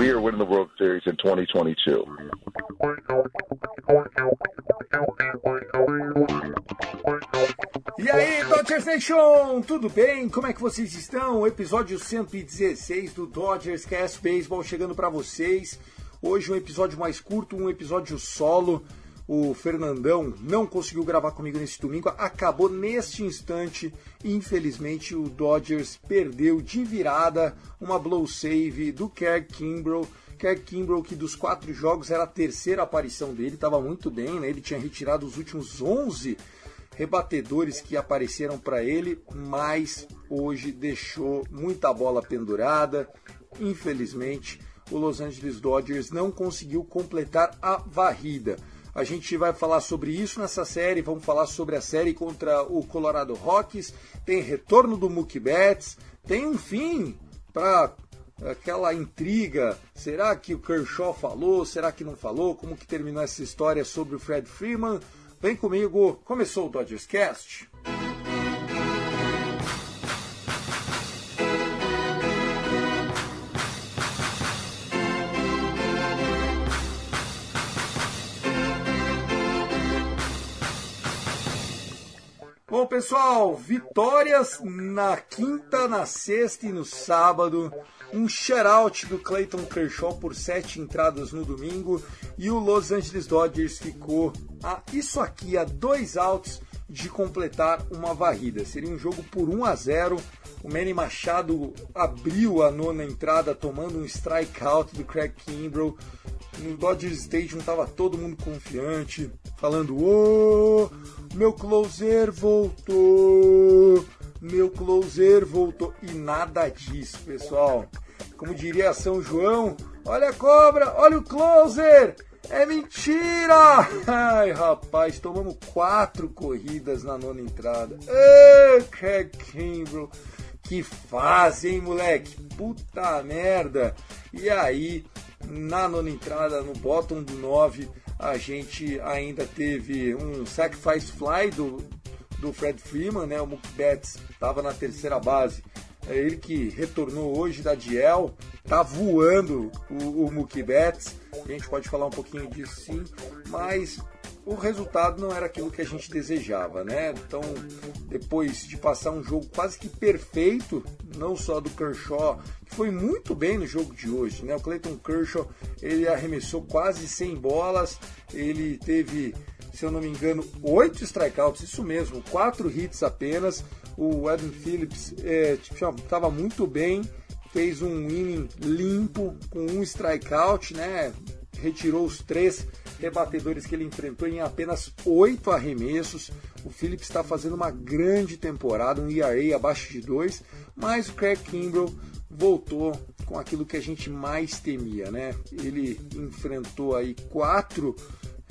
We are winning the World Series in 2022. E aí, Dodgers Nation, tudo bem? Como é que vocês estão? Episódio 116 do Dodgers Cast Baseball chegando para vocês. Hoje um episódio mais curto, um episódio solo. O Fernandão não conseguiu gravar comigo nesse domingo, acabou neste instante. Infelizmente, o Dodgers perdeu de virada uma blow save do Kerr Kimbrough. Kerr Kimbrough, que dos quatro jogos era a terceira aparição dele, estava muito bem, né? Ele tinha retirado os últimos 11 rebatedores que apareceram para ele, mas hoje deixou muita bola pendurada. Infelizmente, o Los Angeles Dodgers não conseguiu completar a varrida. A gente vai falar sobre isso nessa série, vamos falar sobre a série contra o Colorado Rockies, tem retorno do Mookie Betts, tem um fim para aquela intriga, será que o Kershaw falou, será que não falou, como que terminou essa história sobre o Fred Freeman? Vem comigo, começou o Dodgers Cast. Pessoal, vitórias na quinta, na sexta e no sábado. Um shutout do Clayton Kershaw por sete entradas no domingo. E o Los Angeles Dodgers ficou a isso aqui, a dois outs de completar uma varrida. Seria um jogo por 1 a 0. O Manny Machado abriu a nona entrada tomando um strikeout do Craig Kimbrough. No Dodger Stadium tava todo mundo confiante, falando: "Ô, meu closer voltou! Meu closer voltou!" E nada disso, pessoal. Como diria São João, olha a cobra, olha o closer! É mentira! Ai, rapaz, tomamos quatro corridas na nona entrada. Ê, Craig que fase, hein, moleque? Puta merda! E aí, na nona entrada, no bottom do 9, a gente ainda teve um sacrifice fly do, do Fred Freeman, né? O Mookie Betts estava na terceira base. É ele que retornou hoje da Diel, tá voando o, o Mookie Betts. A gente pode falar um pouquinho disso sim, mas o resultado não era aquilo que a gente desejava, né? Então, depois de passar um jogo quase que perfeito, não só do Kershaw, que foi muito bem no jogo de hoje, né? O Clayton Kershaw, ele arremessou quase 100 bolas, ele teve, se eu não me engano, oito strikeouts, isso mesmo, quatro hits apenas. O Adam Phillips estava muito bem, fez um inning limpo com um strikeout, né? Retirou os três rebatedores que ele enfrentou em apenas oito arremessos. O Phillips está fazendo uma grande temporada, um ERA abaixo de dois, mas o Craig Kimbrough voltou com aquilo que a gente mais temia, né? Ele enfrentou aí quatro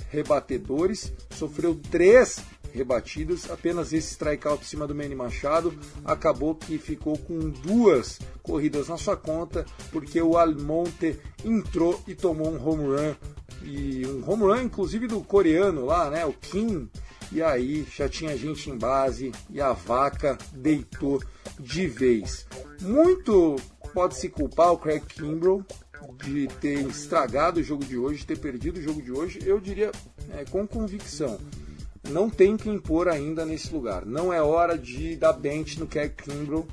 rebatedores, sofreu três rebatidas, apenas esse strikeout em cima do Manny Machado acabou que ficou com duas corridas na sua conta, porque o Almonte entrou e tomou um home run e um home run inclusive do coreano lá, né, o Kim. E aí já tinha gente em base e a vaca deitou de vez. Muito pode se culpar o Craig Kimbrough de ter estragado o jogo de hoje, ter perdido o jogo de hoje. Eu diria é, com convicção. Não tem quem pôr ainda nesse lugar. Não é hora de dar bench no Kerry Kimbrough.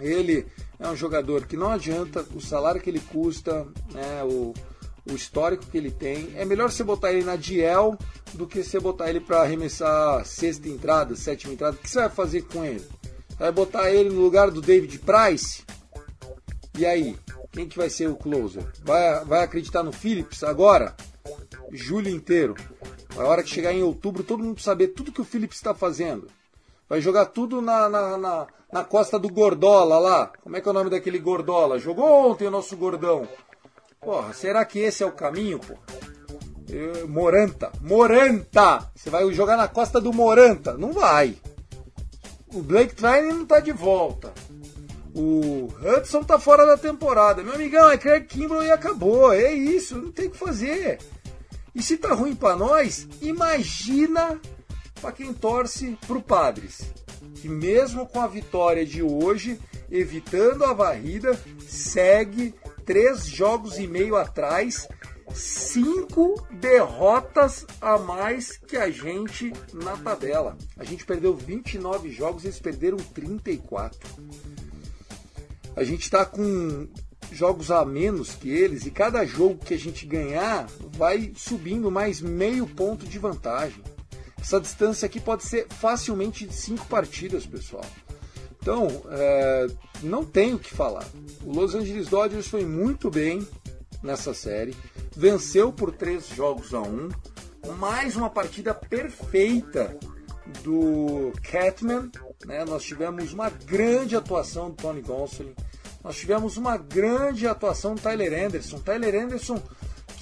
Ele é um jogador que não adianta, o salário que ele custa, né, o, o histórico que ele tem. É melhor você botar ele na Diel do que você botar ele para arremessar sexta entrada, sétima entrada. O que você vai fazer com ele? Vai botar ele no lugar do David Price? E aí? Quem que vai ser o closer? Vai, vai acreditar no Phillips agora? Julho inteiro. A hora que chegar em outubro, todo mundo saber tudo que o Phillips está fazendo. Vai jogar tudo na, na, na, na, costa do Gordola lá. Como é que é o nome daquele Gordola? Jogou ontem o nosso gordão. Porra, será que esse é o caminho, pô? Moranta. Moranta! Você vai jogar na costa do Moranta? Não vai. O Blake Trine não tá de volta. O Hudson tá fora da temporada. Meu amigão, é Craig Kimbrough e acabou. É isso, não tem o que fazer. E se tá ruim para nós, imagina para quem torce pro Padres. Que mesmo com a vitória de hoje, evitando a varrida, segue três jogos e meio atrás, cinco derrotas a mais que a gente na tabela. A gente perdeu 29 jogos, eles perderam 34 a gente está com jogos a menos que eles e cada jogo que a gente ganhar vai subindo mais meio ponto de vantagem. Essa distância aqui pode ser facilmente de cinco partidas, pessoal. Então, é, não tenho o que falar. O Los Angeles Dodgers foi muito bem nessa série, venceu por três jogos a um, mais uma partida perfeita do Catman. Né? Nós tivemos uma grande atuação do Tony Gonsolin. Nós tivemos uma grande atuação do Tyler Anderson. Tyler Anderson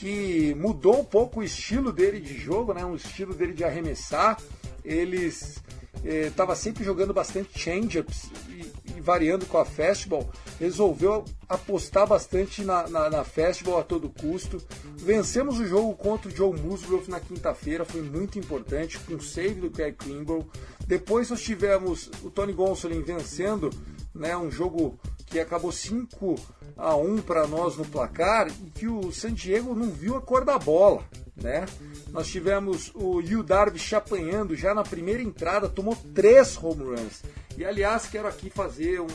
que mudou um pouco o estilo dele de jogo, né? um estilo dele de arremessar. Eles estava eh, sempre jogando bastante change-ups e, e, variando com a fastball. Resolveu apostar bastante na, na, na, fastball a todo custo. Vencemos o jogo contra o Joe Musgrove na quinta-feira, foi muito importante, com o save do Craig Kimbrell. Depois nós tivemos o Tony Gonsolin vencendo né, um jogo que acabou 5 a 1 para nós no placar e que o San Diego não viu a cor da bola, né? Nós tivemos o Yu Darvish apanhando já na primeira entrada, tomou três home runs. E aliás, quero aqui fazer um,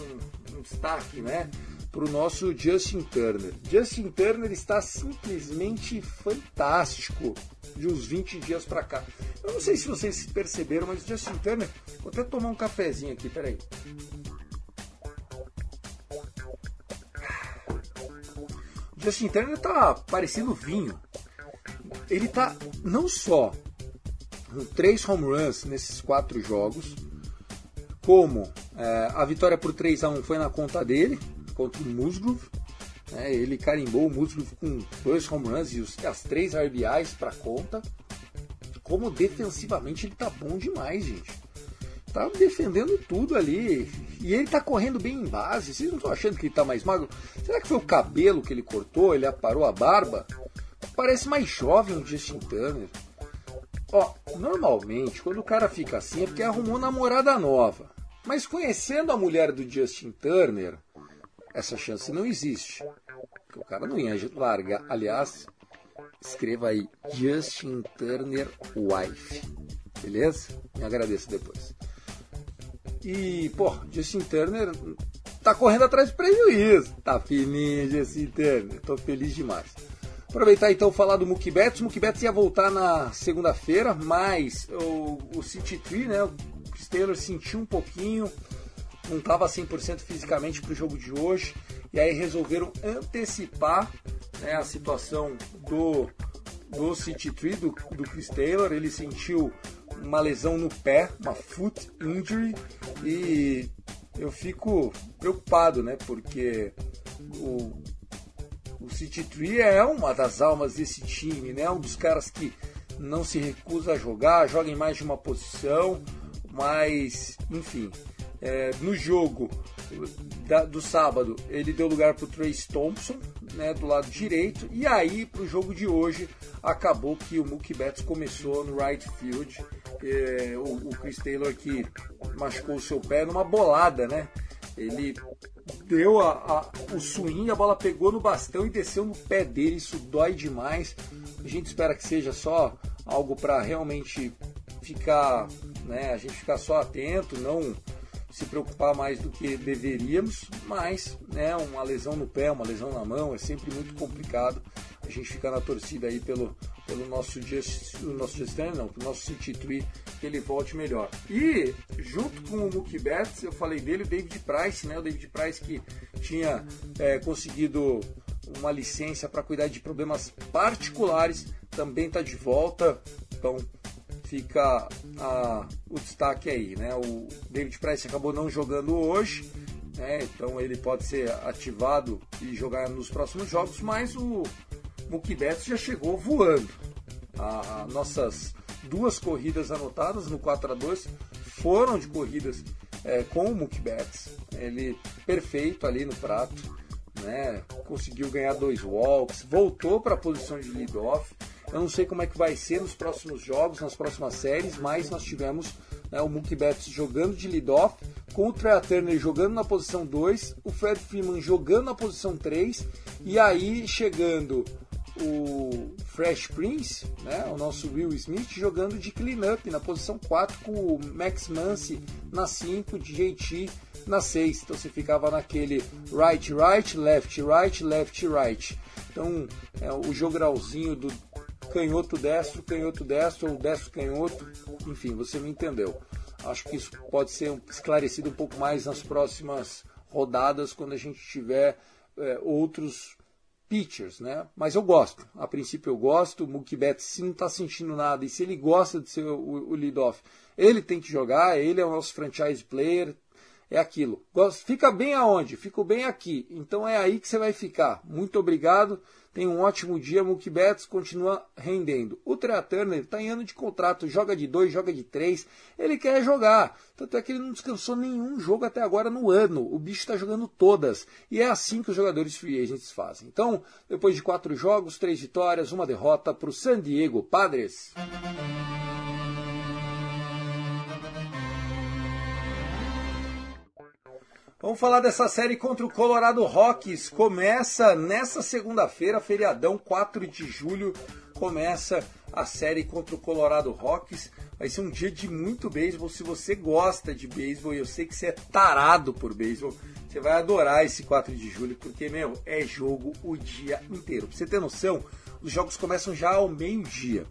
um destaque, né? Para o nosso Justin Turner. Justin Turner está simplesmente fantástico de uns 20 dias para cá. Eu não sei se vocês perceberam, mas Justin Turner. Vou até tomar um cafezinho aqui, peraí. Justin Turner tá parecendo vinho. Ele tá não só com três home runs nesses quatro jogos, como é, a vitória por 3 a 1 foi na conta dele, contra o Musgrove. É, ele carimbou o Musgrove com dois home runs e os, as três RBIs para conta. Como defensivamente ele tá bom demais, gente. Tá defendendo tudo ali. E ele tá correndo bem em base. Vocês não estão achando que ele tá mais magro? Será que foi o cabelo que ele cortou? Ele aparou a barba? Parece mais jovem o Justin Turner. Ó, normalmente, quando o cara fica assim é porque arrumou namorada nova. Mas conhecendo a mulher do Justin Turner, essa chance não existe. Porque o cara não ia largar. Aliás, escreva aí Justin Turner Wife. Beleza? Me agradeço depois. E, pô, Justin Turner tá correndo atrás de prejuízo. Tá fininho, Justin Turner. Tô feliz demais. Aproveitar então falar do Mookie Betts. O Mookie Betts ia voltar na segunda-feira, mas o, o City Tree, né? O Taylor sentiu um pouquinho, não estava 100% fisicamente para o jogo de hoje. E aí resolveram antecipar né, a situação do, do City Tree, do, do Chris Taylor. Ele sentiu uma lesão no pé, uma foot injury, e eu fico preocupado, né? Porque o, o City Tree é uma das almas desse time, né? Um dos caras que não se recusa a jogar, joga em mais de uma posição, mas enfim, é, no jogo da, do sábado ele deu lugar para o Trace Thompson, né, do lado direito, e aí para o jogo de hoje acabou que o Mookie Betts começou no right field é, o, o Chris Taylor que machucou o seu pé numa bolada, né? Ele deu a, a, o swing, a bola pegou no bastão e desceu no pé dele. Isso dói demais. A gente espera que seja só algo para realmente ficar, né, a gente ficar só atento, não se preocupar mais do que deveríamos, mas né, uma lesão no pé, uma lesão na mão é sempre muito complicado. A gente fica na torcida aí pelo, pelo nosso o nosso Justin, não, pelo nosso Tree, que ele volte melhor. E junto com o Mookie Betts, eu falei dele, o David Price, né? O David Price que tinha é, conseguido uma licença para cuidar de problemas particulares, também está de volta. Então fica a, o destaque aí, né? O David Price acabou não jogando hoje, né? Então ele pode ser ativado e jogar nos próximos jogos, mas o Mookie Betts já chegou voando. A, a nossas duas corridas anotadas no 4 a 2 foram de corridas é, com o Mookie Betts. Ele perfeito ali no prato, né? Conseguiu ganhar dois walks, voltou para a posição de lead-off. Eu não sei como é que vai ser nos próximos jogos, nas próximas séries, mas nós tivemos né, o Mookie Betts jogando de lead-off, com o Trey Turner jogando na posição 2, o Fred Freeman jogando na posição 3, e aí chegando o Fresh Prince, né, o nosso Will Smith, jogando de clean-up na posição 4 com o Max Muncy na 5, JT na 6. Então você ficava naquele right, right, left, right, left, right. Então é, o jogralzinho do canhoto destro, canhoto destro ou destro canhoto, enfim, você me entendeu. Acho que isso pode ser esclarecido um pouco mais nas próximas rodadas, quando a gente tiver é, outros pitchers, né? Mas eu gosto. A princípio eu gosto. O Mookie Betts, se não está sentindo nada e se ele gosta de ser o, o lead-off, ele tem que jogar. Ele é o nosso franchise player. É aquilo. Fica bem aonde? Fico bem aqui. Então é aí que você vai ficar. Muito obrigado. Tenha um ótimo dia. Mookie Betts continua rendendo. O Trey Turner está em ano de contrato. Joga de dois, joga de três. Ele quer jogar. Tanto é que ele não descansou nenhum jogo até agora no ano. O bicho está jogando todas. E é assim que os jogadores free agents fazem. Então, depois de quatro jogos, três vitórias, uma derrota para o San Diego Padres. Vamos falar dessa série contra o Colorado Rockies. Começa nessa segunda-feira, feriadão, 4 de julho, começa a série contra o Colorado Rockies. Vai ser um dia de muito beisebol. Se você gosta de beisebol, e eu sei que você é tarado por beisebol, você vai adorar esse 4 de julho, porque, meu, é jogo o dia inteiro. Pra você ter noção, os jogos começam já ao meio-dia.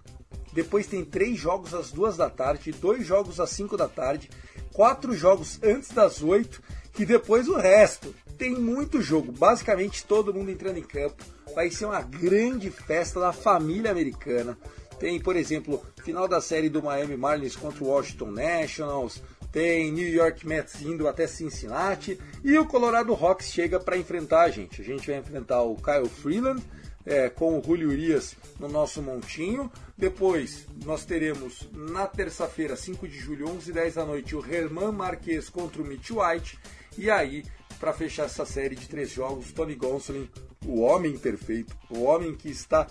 Depois tem três jogos às duas da tarde, dois jogos às 5 da tarde, quatro jogos antes das 8 e depois o resto. Tem muito jogo, basicamente todo mundo entrando em campo. Vai ser uma grande festa da família americana. Tem, por exemplo, final da série do Miami Marlins contra o Washington Nationals. Tem New York Mets indo até Cincinnati. E o Colorado Rocks chega para enfrentar a gente. A gente vai enfrentar o Kyle Freeland é, com o Julio Urias no nosso montinho. Depois nós teremos na terça-feira, 5 de julho, 11 h 10 da noite, o Herman Marquez contra o Mitch White. E aí, para fechar essa série de três jogos, Tony Gonsolin, o homem perfeito, o homem que está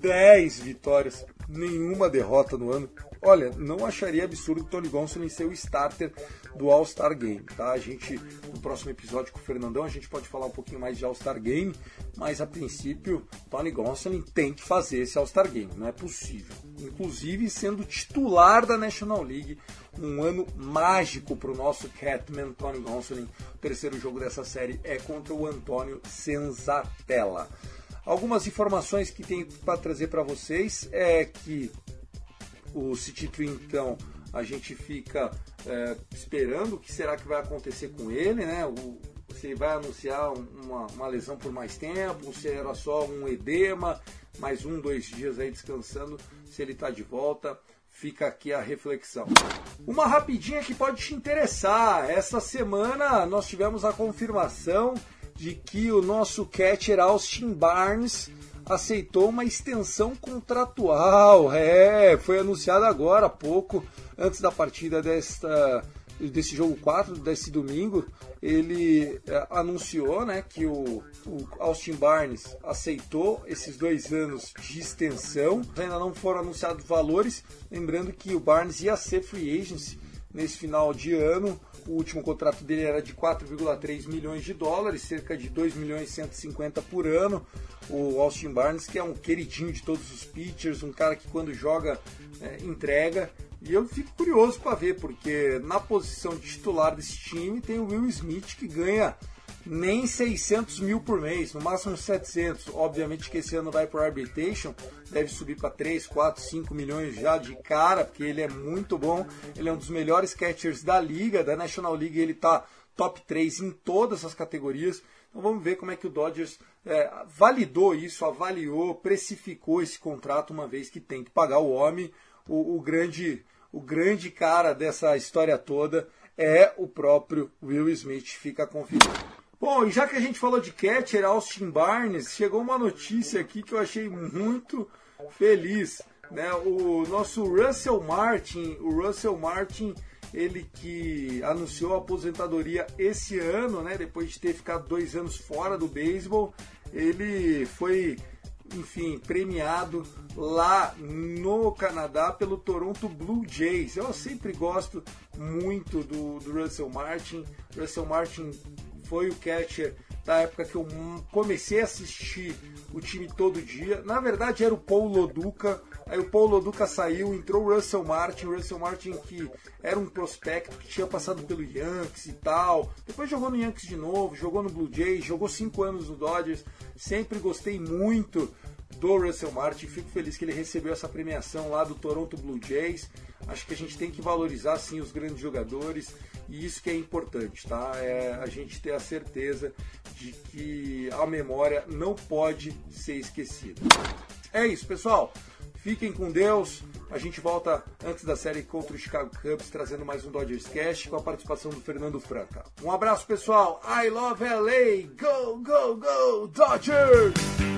10 vitórias, nenhuma derrota no ano. Olha, não acharia absurdo Tony Gonsolin ser o starter do All-Star Game, tá? A gente, no próximo episódio com o Fernandão, a gente pode falar um pouquinho mais de All-Star Game, mas a princípio, Tony Gonsolin tem que fazer esse All-Star Game, não é possível. Inclusive sendo titular da National League, um ano mágico para o nosso Catman Tony Gonsolin. O terceiro jogo dessa série é contra o Antônio Senzatella. Algumas informações que tenho para trazer para vocês é que o City então, a gente fica é, esperando o que será que vai acontecer com ele, né? O, se vai anunciar uma, uma, lesão por mais tempo, se era só um edema, mais um, dois dias aí descansando, se ele está de volta. Fica aqui a reflexão. Uma rapidinha que pode te interessar. Essa semana nós tivemos a confirmação de que o nosso catcher Austin Barnes aceitou uma extensão contratual. É, foi anunciado agora há pouco, antes da partida desta, desse jogo 4, desse domingo. Ele é, anunciou né, que o, o, Austin Barnes aceitou esses dois anos de extensão. Ainda não foram anunciados valores. Lembrando que o Barnes ia ser free agency nesse final de ano. O último contrato dele era de 4,3 milhões de dólares, cerca de 2 milhões e 150 por ano. O Austin Barnes, que é um queridinho de todos os pitchers, um cara que quando joga é, entrega. E eu fico curioso para ver, porque na posição de titular desse time tem o Will Smith que ganha nem 600 mil por mês, no máximo 700. Obviamente que esse ano vai para arbitration, deve subir para 3, 4, 5 milhões já de cara, porque ele é muito bom. Ele é um dos melhores catchers da liga, da National League, ele está top 3 em todas as categorias. Então vamos ver como é que o Dodgers é, validou isso, avaliou, precificou esse contrato, uma vez que tem que pagar o homem. O, o grande, o grande cara dessa história toda é o próprio Will Smith, fica conferido. Bom, e já que a gente falou de catcher, Austin Barnes, chegou uma notícia aqui que eu achei muito feliz. Né? O nosso Russell Martin, o Russell Martin, ele que anunciou a aposentadoria esse ano, né? Depois de ter ficado dois anos fora do beisebol, ele foi, enfim, premiado lá no Canadá pelo Toronto Blue Jays. Eu sempre gosto muito do, do Russell Martin. Russell Martin foi o catcher da época que eu comecei a assistir o time todo dia. Na verdade era o Paul Loduca, aí o Paul Loduca saiu, entrou o Russell Martin, o Russell Martin que era um prospecto que tinha passado pelo Yankees e tal. Depois jogou no Yankees de novo, jogou no Blue Jays, jogou cinco anos no Dodgers. Sempre gostei muito do Russell Martin, fico feliz que ele recebeu essa premiação lá do Toronto Blue Jays. Acho que a gente tem que valorizar sim os grandes jogadores e isso que é importante, tá? É a gente ter a certeza de que a memória não pode ser esquecida. É isso, pessoal. Fiquem com Deus. A gente volta antes da série contra o Chicago Cubs, trazendo mais um Dodgers Cash com a participação do Fernando Franca. Um abraço, pessoal. I love LA. Go, go, go, Dodgers!